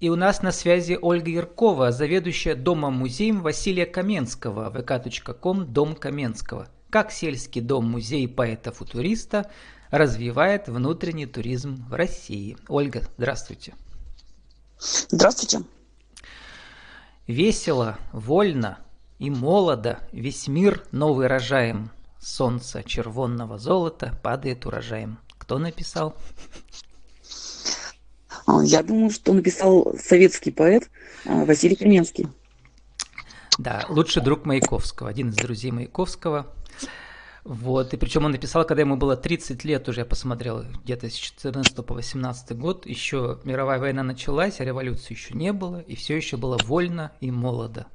И у нас на связи Ольга Яркова, заведующая домом-музеем Василия Каменского, vk.com, Дом Каменского. Как сельский дом-музей поэта-футуриста развивает внутренний туризм в России. Ольга, здравствуйте. Здравствуйте. Весело, вольно и молодо весь мир новый рожаем. Солнце червонного золота падает урожаем. Кто написал? А, я думаю, что написал советский поэт а, Василий Каменский. Да, лучший друг Маяковского, один из друзей Маяковского. Вот, и причем он написал, когда ему было 30 лет, уже я посмотрел, где-то с 14 по 18 год, еще мировая война началась, а революции еще не было, и все еще было вольно и молодо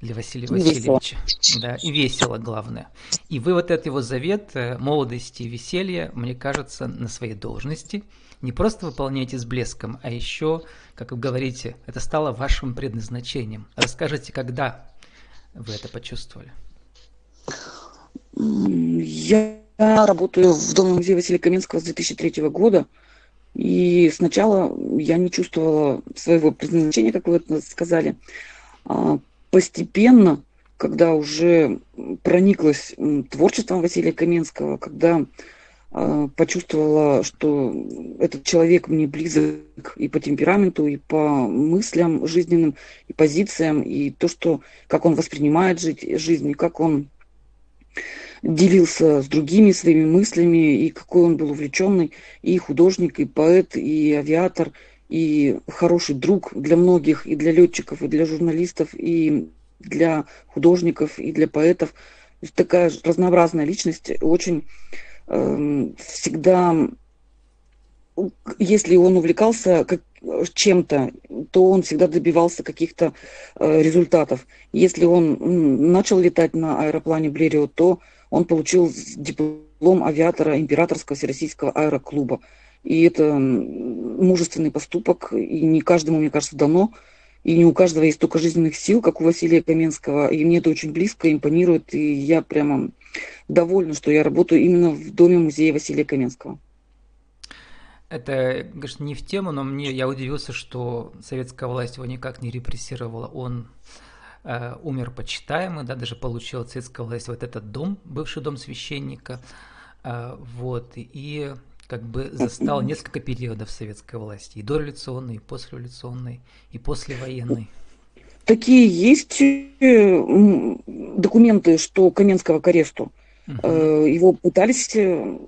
для Василия Васильевича. Весело. Да, и весело, главное. И вы вот этот его завет э, молодости и веселья, мне кажется, на своей должности – не просто выполняете с блеском, а еще, как вы говорите, это стало вашим предназначением. Расскажите, когда вы это почувствовали? Я работаю в Доме музея Василия Каменского с 2003 года. И сначала я не чувствовала своего предназначения, как вы это сказали. А постепенно, когда уже прониклась творчеством Василия Каменского, когда почувствовала, что этот человек мне близок и по темпераменту, и по мыслям жизненным, и позициям, и то, что, как он воспринимает жить, жизнь, и как он делился с другими своими мыслями, и какой он был увлеченный, и художник, и поэт, и авиатор, и хороший друг для многих, и для летчиков, и для журналистов, и для художников, и для поэтов. Такая разнообразная личность, очень всегда, если он увлекался как, чем-то, то он всегда добивался каких-то э, результатов. Если он начал летать на аэроплане Блерио, то он получил диплом авиатора Императорского Всероссийского аэроклуба. И это мужественный поступок, и не каждому, мне кажется, дано. И не у каждого есть столько жизненных сил, как у Василия Каменского. И мне это очень близко, импонирует. И я прямо довольна, что я работаю именно в доме музея Василия Каменского. Это, конечно, не в тему, но мне я удивился, что советская власть его никак не репрессировала. Он э, умер почитаемый, да, даже получил от советской власти вот этот дом, бывший дом священника. Э, вот, и как бы застал несколько периодов советской власти, и дореволюционной, и послереволюционной, и послевоенной. Такие есть э, документы, что Каменского к аресту. Uh-huh. Его пытались э,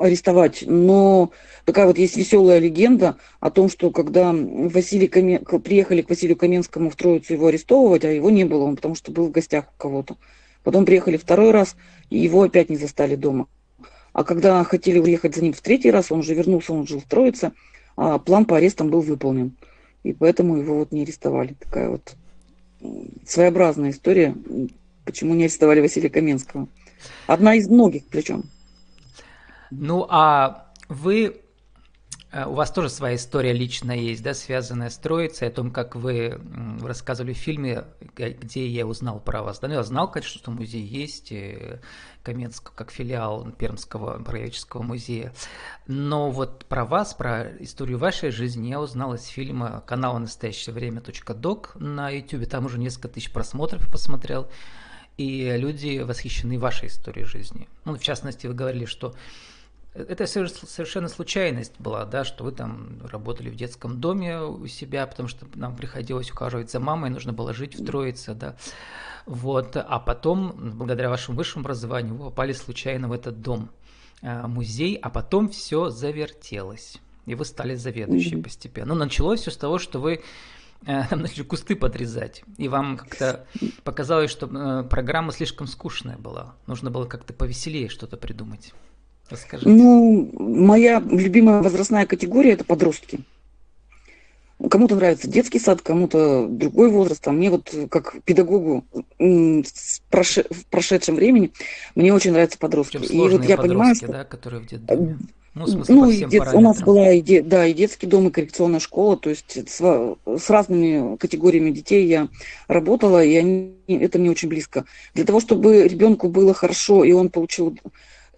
арестовать, но такая вот есть веселая легенда о том, что когда Василий Камен... приехали к Василию Каменскому в Троицу его арестовывать, а его не было, он потому что был в гостях у кого-то. Потом приехали второй раз, и его опять не застали дома. А когда хотели уехать за ним в третий раз, он уже вернулся, он жил в Троице, а план по арестам был выполнен. И поэтому его вот не арестовали. Такая вот своеобразная история, почему не арестовали Василия Каменского. Одна из многих причем. Ну, а вы, у вас тоже своя история личная есть, да, связанная с Троицей, о том, как вы рассказывали в фильме, где я узнал про вас. Да, ну, я знал, конечно, что музей есть, э, Каменского, как филиал Пермского краеведческого музея. Но вот про вас, про историю вашей жизни я узнал из фильма канала настоящее время .док на YouTube. Там уже несколько тысяч просмотров посмотрел и люди восхищены вашей историей жизни. Ну, в частности, вы говорили, что это совершенно случайность была, да, что вы там работали в детском доме у себя, потому что нам приходилось ухаживать за мамой, нужно было жить в Троице, да. Вот, а потом, благодаря вашему высшему образованию, вы попали случайно в этот дом, э, музей, а потом все завертелось, и вы стали заведующей mm-hmm. постепенно. Ну, началось все с того, что вы Э, там начали кусты подрезать, и вам как-то показалось, что э, программа слишком скучная была. Нужно было как-то повеселее что-то придумать. Расскажите. Ну, моя любимая возрастная категория – это подростки. Кому-то нравится детский сад, кому-то другой возраст. А мне вот как педагогу в прошедшем времени мне очень нравятся подростки. И вот я понимаю, что... да, которые в детдоме. Ну, в смысле, ну, и дет... у нас была и, де... да, и детский дом, и коррекционная школа, то есть с, с разными категориями детей я работала, и они... это мне очень близко. Для того, чтобы ребенку было хорошо, и он получил...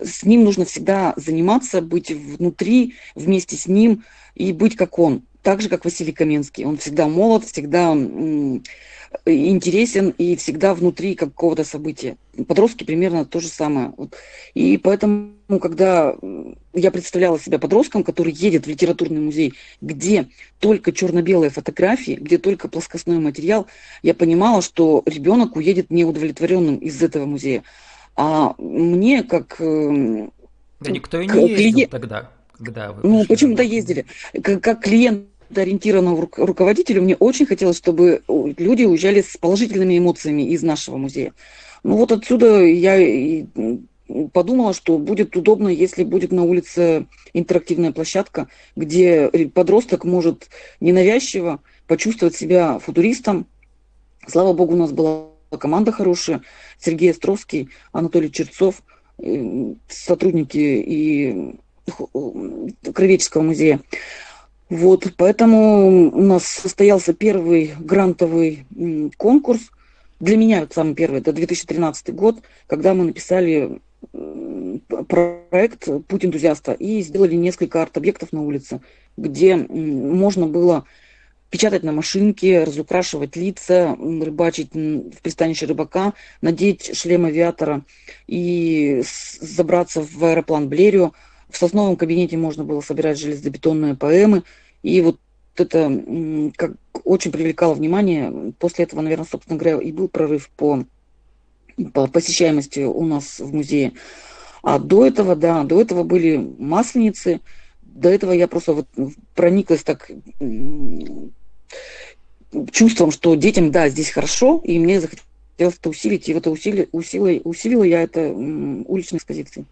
С ним нужно всегда заниматься, быть внутри, вместе с ним, и быть как он. так же, как Василий Каменский. Он всегда молод, всегда интересен и всегда внутри какого-то события. Подростки примерно то же самое. И поэтому, когда я представляла себя подростком, который едет в литературный музей, где только черно-белые фотографии, где только плоскостной материал, я понимала, что ребенок уедет неудовлетворенным из этого музея. А мне, как... Э, да никто и не ездил клиент... тогда, когда вы Ну, почему-то ездили. Как, как клиент ориентированного руководителю, мне очень хотелось, чтобы люди уезжали с положительными эмоциями из нашего музея. Ну вот отсюда я и подумала, что будет удобно, если будет на улице интерактивная площадка, где подросток может ненавязчиво почувствовать себя футуристом. Слава богу, у нас была команда хорошая. Сергей Островский, Анатолий Черцов, э, сотрудники и Кровеческого музея. Вот, поэтому у нас состоялся первый грантовый конкурс. Для меня это самый первый, это 2013 год, когда мы написали проект «Путь энтузиаста» и сделали несколько арт-объектов на улице, где можно было печатать на машинке, разукрашивать лица, рыбачить в пристанище рыбака, надеть шлем авиатора и забраться в аэроплан Блерио. В сосновом кабинете можно было собирать железобетонные поэмы. И вот это как очень привлекало внимание. После этого, наверное, собственно говоря, и был прорыв по, по посещаемости у нас в музее. А до этого, да, до этого были масленицы. До этого я просто вот прониклась так чувством, что детям, да, здесь хорошо, и мне захотелось это усилить, и это усили, усилила, усилила я это уличной экспозицией.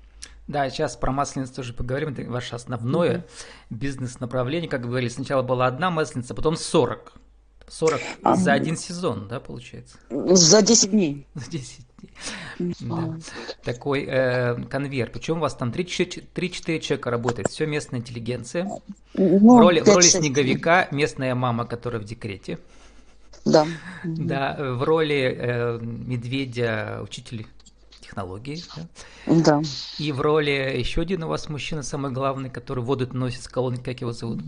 Да, сейчас про масленицу тоже поговорим. Это ваше основное mm-hmm. бизнес-направление. Как вы говорили, сначала была одна масленица, потом 40. 40 а, за один сезон, да, получается? За 10 дней. За 10 дней. Да. Такой э, конвейер. Причем у вас там 3-4 человека работает. Все местная интеллигенция. Ну, в роли, в роли снеговика местная мама, которая в декрете. Да. Да, в роли э, медведя учитель технологии. Да? да. И в роли еще один у вас мужчина, самый главный, который воду носит с колонки, как его зовут?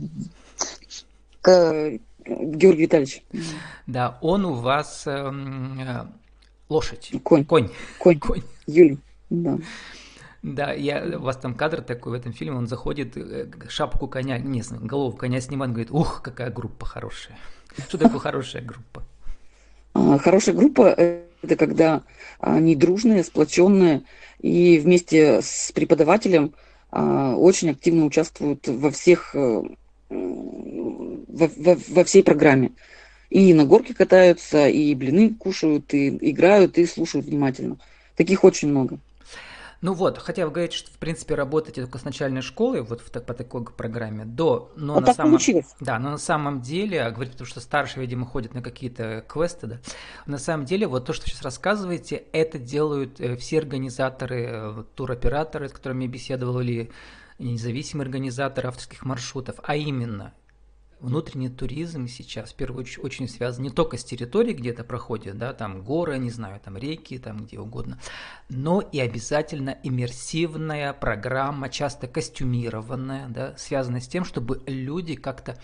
К... Георгий Витальевич. Да, он у вас э, лошадь. Конь. Конь. Конь. Конь. Юлий. Да. Да, я, у вас там кадр такой в этом фильме, он заходит, э, шапку коня, не знаю, голову коня снимает, говорит, ух, какая группа хорошая. Что такое хорошая группа? А, хорошая группа это когда они дружные, сплоченные и вместе с преподавателем а, очень активно участвуют во всех э, во, во, во всей программе. И на горке катаются, и блины кушают, и играют, и слушают внимательно. Таких очень много. Ну вот, хотя вы говорите, что в принципе работаете только с начальной школы, вот в, по такой программе, до, но а на так самом, получилось. да, но на самом деле, а говорите, потому что старшие, видимо, ходят на какие-то квесты, да, на самом деле вот то, что сейчас рассказываете, это делают э, все организаторы, э, туроператоры, с которыми я беседовал, или независимые организаторы авторских маршрутов, а именно внутренний туризм сейчас в первую очередь очень связан не только с территорией, где это проходит, да, там горы, не знаю, там реки, там где угодно, но и обязательно иммерсивная программа, часто костюмированная, да, связанная с тем, чтобы люди как-то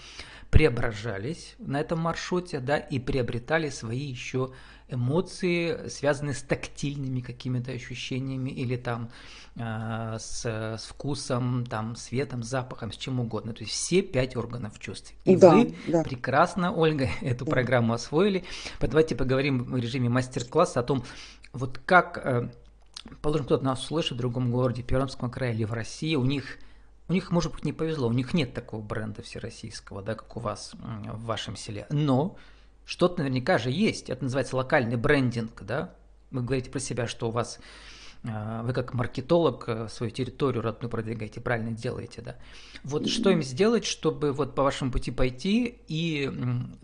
преображались на этом маршруте, да, и приобретали свои еще эмоции, связанные с тактильными какими-то ощущениями или там э, с, с вкусом, там, светом, запахом, с чем угодно. То есть все пять органов чувств. И да, вы да. прекрасно, Ольга, эту да. программу освоили. Давайте поговорим в режиме мастер-класса о том, вот как, э, положим, кто-то нас услышит в другом городе, Пермском крае или в России, у них у них, может быть, не повезло, у них нет такого бренда всероссийского, да, как у вас в вашем селе. Но что-то наверняка же есть. Это называется локальный брендинг, да? Вы говорите про себя, что у вас а, вы как маркетолог э, свою территорию родную продвигаете, правильно делаете, да. Вот что им сделать, чтобы вот по вашему пути пойти и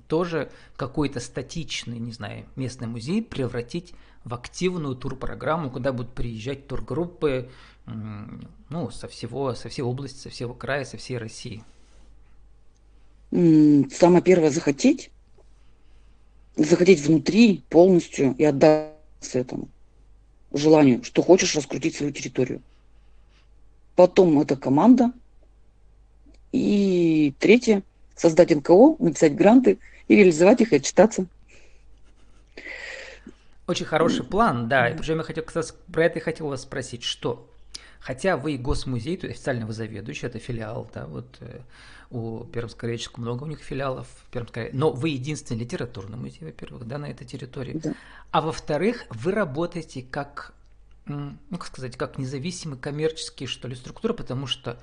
тоже какой-то статичный, не знаю, местный музей превратить в активную турпрограмму, куда будут приезжать тургруппы, ну, со всего, со всей области, со всего края, со всей России? Самое первое захотеть, захотеть внутри полностью и отдаться этому желанию, что хочешь раскрутить свою территорию. Потом это команда. И третье, создать НКО, написать гранты и реализовать их и отчитаться. Очень хороший план, да. И причем я хотел, кстати, про это и хотел вас спросить, что Хотя вы госмузей, то есть официально вы заведующий, это филиал, да, вот э, у Пермско-Реческого много у них филиалов, но вы единственный литературный музей, во-первых, да, на этой территории. Да. А во-вторых, вы работаете как, ну, как сказать, как независимый коммерческий, что ли, структура, потому что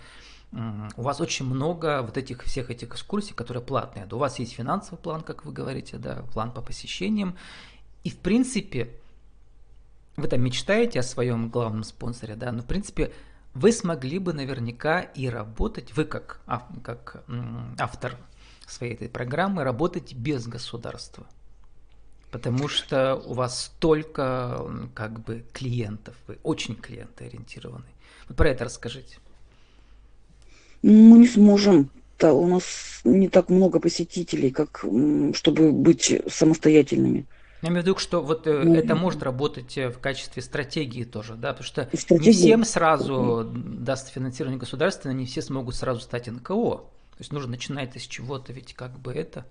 у вас очень много вот этих всех этих экскурсий, которые платные. У вас есть финансовый план, как вы говорите, да, план по посещениям. И в принципе, вы там мечтаете о своем главном спонсоре, да, но в принципе вы смогли бы наверняка и работать, вы как, как автор своей этой программы, работать без государства. Потому что у вас столько как бы клиентов, вы очень клиентоориентированы. Вот про это расскажите. Мы не сможем. Да, у нас не так много посетителей, как чтобы быть самостоятельными. Я имею в виду, что вот ну, это может работать э, в качестве стратегии тоже, да, потому что не всем сразу даст финансирование государственное, не все смогут сразу стать НКО. То есть нужно начинать с чего-то, ведь как бы это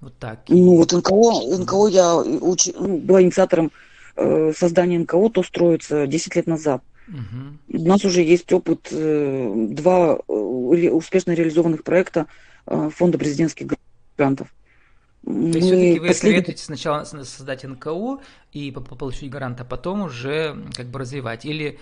вот так. Ну вот НКО, НКО я уч... ну, была инициатором э, создания НКО, то строится 10 лет назад. Угу. У нас уже есть опыт, э, два э, успешно реализованных проекта э, фонда президентских грантов. То есть все-таки вы послед... советуете сначала создать НКО и получить грант, а потом уже как бы развивать? Или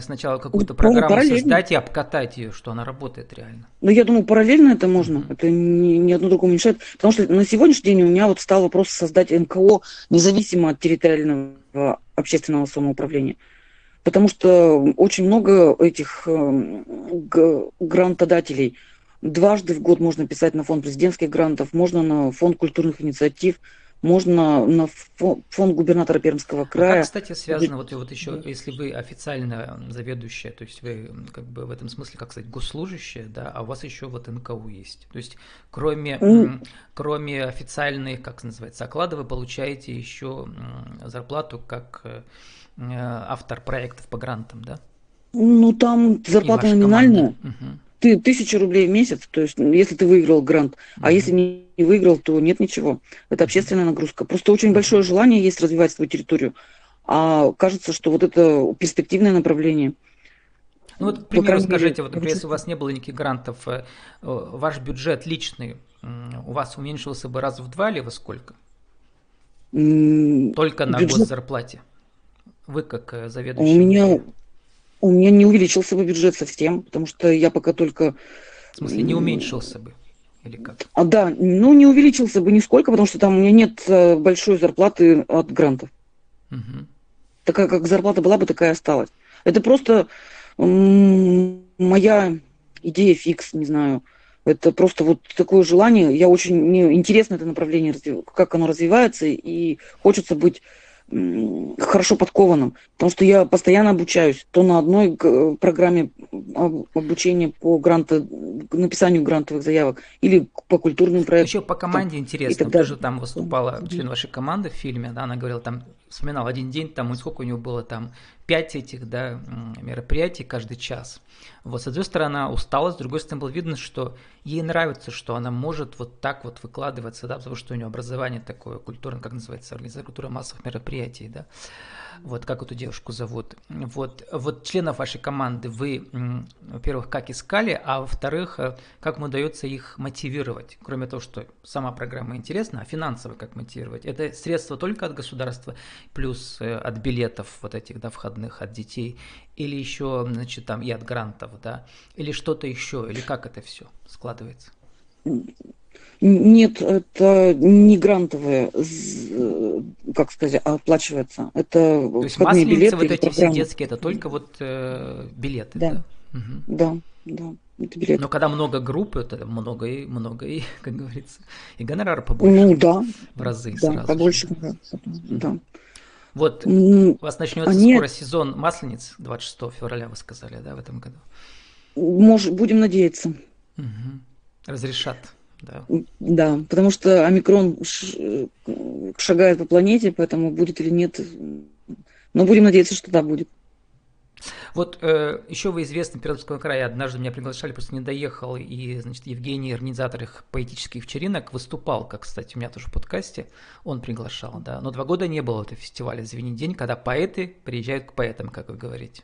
сначала какую-то программу ну, создать и обкатать ее, что она работает реально? Ну, я думаю, параллельно это можно. Mm-hmm. Это ни, ни одно другому не мешает. Потому что на сегодняшний день у меня вот стал вопрос создать НКО независимо от территориального общественного самоуправления. Потому что очень много этих э, грантодателей – Дважды в год можно писать на фонд президентских грантов, можно на фонд культурных инициатив, можно на фонд губернатора Пермского края. А как, кстати, связано, вот, вот еще, если вы официально заведующая, то есть вы как бы в этом смысле, как сказать, госслужащая, да, а у вас еще вот НКУ есть. То есть кроме, mm. кроме официальных, как называется, окладов, вы получаете еще зарплату как э, автор проектов по грантам, да? Ну, там зарплата номинальная. Угу ты тысячу рублей в месяц, то есть если ты выиграл грант, а если не, выиграл, то нет ничего. Это общественная нагрузка. Просто очень большое желание есть развивать свою территорию, а кажется, что вот это перспективное направление. Ну вот, к примеру, скажите, вот, например, если у вас не было никаких грантов, э, ваш бюджет личный у вас уменьшился бы раз в два или во сколько? Только на бюджет... госзарплате. Вы как э, заведующий. У меня у меня не увеличился бы бюджет совсем, потому что я пока только... В смысле, не уменьшился бы? Или как? А, да, ну не увеличился бы нисколько, потому что там у меня нет э, большой зарплаты от грантов. Угу. Такая как зарплата была бы, такая осталась. Это просто моя идея фикс, не знаю. Это просто вот такое желание. Я очень мне интересно это направление, как оно развивается, и хочется быть хорошо подкованным, потому что я постоянно обучаюсь то на одной программе обучения по гранту, написанию грантовых заявок или по культурным проектам. Еще по команде интересно, ты же там выступала член вашей команды в фильме, да, она говорила, там вспоминал один день, там сколько у него было там пять этих да, мероприятий каждый час. Вот, с одной стороны, она устала, с другой стороны, было видно, что ей нравится, что она может вот так вот выкладываться, да, потому что у нее образование такое культурное, как называется, организация культура массовых мероприятий, да. Вот как эту девушку зовут. Вот, вот членов вашей команды вы, во-первых, как искали, а во-вторых, э, как вам удается их мотивировать? Кроме того, что сама программа интересна, а финансово как мотивировать? Это средства только от государства, плюс э, от билетов вот этих, да, входных от детей, или еще, значит, там и от грантов, да, или что-то еще, или как это все складывается? Нет, это не грантовые, как сказать, оплачивается. Это То есть входные билеты. вот эти все детские, это только вот э, билеты, да? Да, угу. да, да. Это билеты. Но когда много групп, это много и много и, как говорится, и гонорар побольше. Ну да. В разы да, сразу. побольше, же. да. Вот у вас начнется Они... скоро сезон маслениц 26 февраля, вы сказали, да, в этом году? Может, будем надеяться. Угу. Разрешат. Да. да, потому что омикрон шагает по планете, поэтому будет или нет. Но будем надеяться, что да, будет. Вот э, еще вы известны Пермского края. Однажды меня приглашали, просто не доехал, и, значит, Евгений, организатор их поэтических вечеринок, выступал, как, кстати, у меня тоже в подкасте, он приглашал, да. Но два года не было этого фестиваля «Звени день», когда поэты приезжают к поэтам, как вы говорите.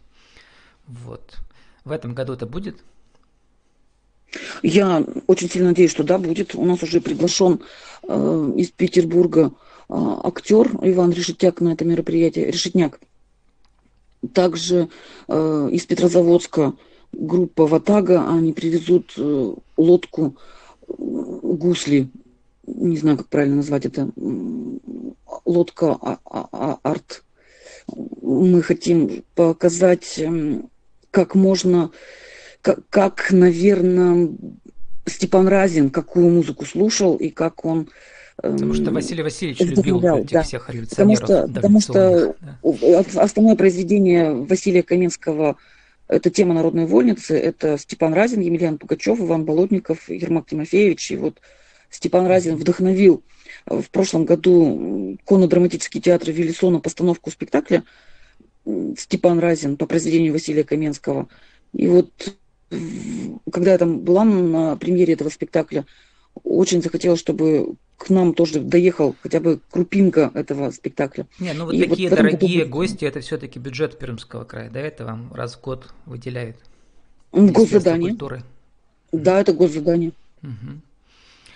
Вот. В этом году это будет? Я очень сильно надеюсь, что да, будет. У нас уже приглашен э, из Петербурга э, актер Иван Решетяк на это мероприятие. Решетняк. Также э, из Петрозаводска группа Ватага, они привезут э, лодку э, гусли, не знаю, как правильно назвать это, лодка а, а, а, арт. Мы хотим показать, эм, как можно, как, как, наверное, Степан Разин, какую музыку слушал и как он Потому что Василий Васильевич любил этих да. всех революционеров. Потому что, потому что да. основное произведение Василия Каменского это тема народной вольницы, это Степан Разин, Емельян Пугачев, Иван Болотников, Ермак Тимофеевич. И вот Степан Разин вдохновил в прошлом году конно-драматический театр Виллисона постановку спектакля Степан Разин по произведению Василия Каменского. И вот когда я там была на премьере этого спектакля, очень захотелось, чтобы к нам тоже доехал хотя бы крупинка этого спектакля. Не, ну вот и такие вот дорогие году... гости, это все-таки бюджет Пермского края, да, это вам раз в год выделяют? Госзадание. Культуры. Да, это госзадание. Угу.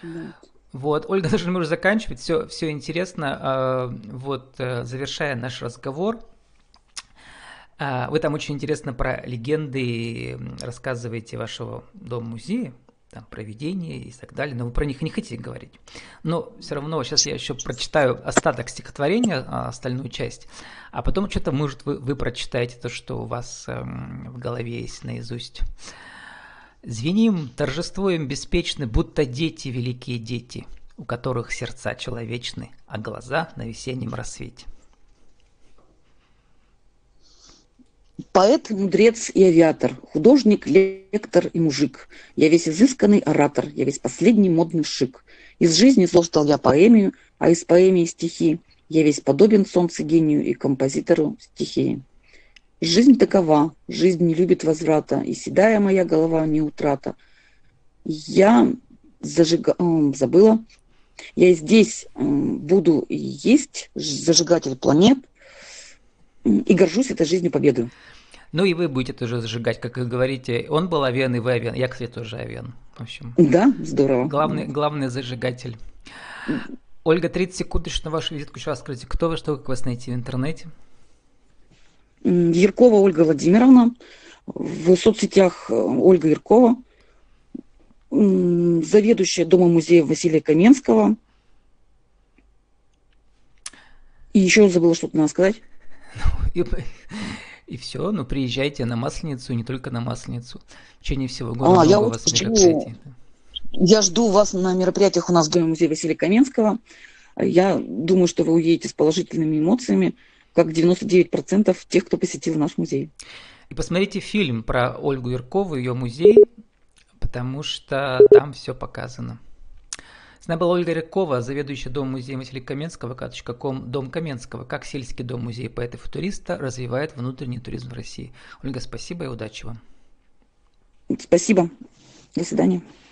Да. Вот, Ольга, даже мы уже заканчивать, все, все интересно. А, вот, э, завершая наш разговор, а, вы там очень интересно про легенды рассказываете вашего дома-музея там, проведения и так далее, но вы про них не хотите говорить. Но все равно сейчас я еще прочитаю остаток стихотворения, а, остальную часть, а потом что-то, может, вы, вы прочитаете то, что у вас эм, в голове есть наизусть. Звеним, торжествуем беспечны, будто дети, великие дети, у которых сердца человечны, а глаза на весеннем рассвете. Поэт, мудрец и авиатор, художник, лектор и мужик. Я весь изысканный оратор, я весь последний модный шик. Из жизни создал я поэмию, а из поэмии стихи. Я весь подобен солнцу гению и композитору стихии. Жизнь такова, жизнь не любит возврата, и седая моя голова не утрата. Я зажига... забыла, я здесь буду есть зажигатель планет – и горжусь этой жизнью победы. Ну и вы будете тоже зажигать, как вы говорите. Он был авен, и вы авен. Я, кстати, тоже авен. В общем. Да, здорово. Главный, главный зажигатель. Ольга, 30 секунд еще на вашу визитку. Еще раз скажите, кто вы, что, как вас найти в интернете? Яркова Ольга Владимировна. В соцсетях э, Ольга Яркова. Заведующая Дома музея Василия Каменского. И еще забыла что-то надо сказать. и, и все, ну приезжайте на Масленицу, не только на Масленицу. В течение всего года а, я у вас жду, Я жду вас на мероприятиях у нас в Доме музея Василия Каменского. Я думаю, что вы уедете с положительными эмоциями, как 99% тех, кто посетил наш музей. И посмотрите фильм про Ольгу Яркову, ее музей, потому что там все показано. С нами была Ольга Рякова, заведующая Дом музея Василия Каменского, ком Дом Каменского, как сельский дом музей поэта и туриста развивает внутренний туризм в России. Ольга, спасибо и удачи вам. Спасибо. До свидания.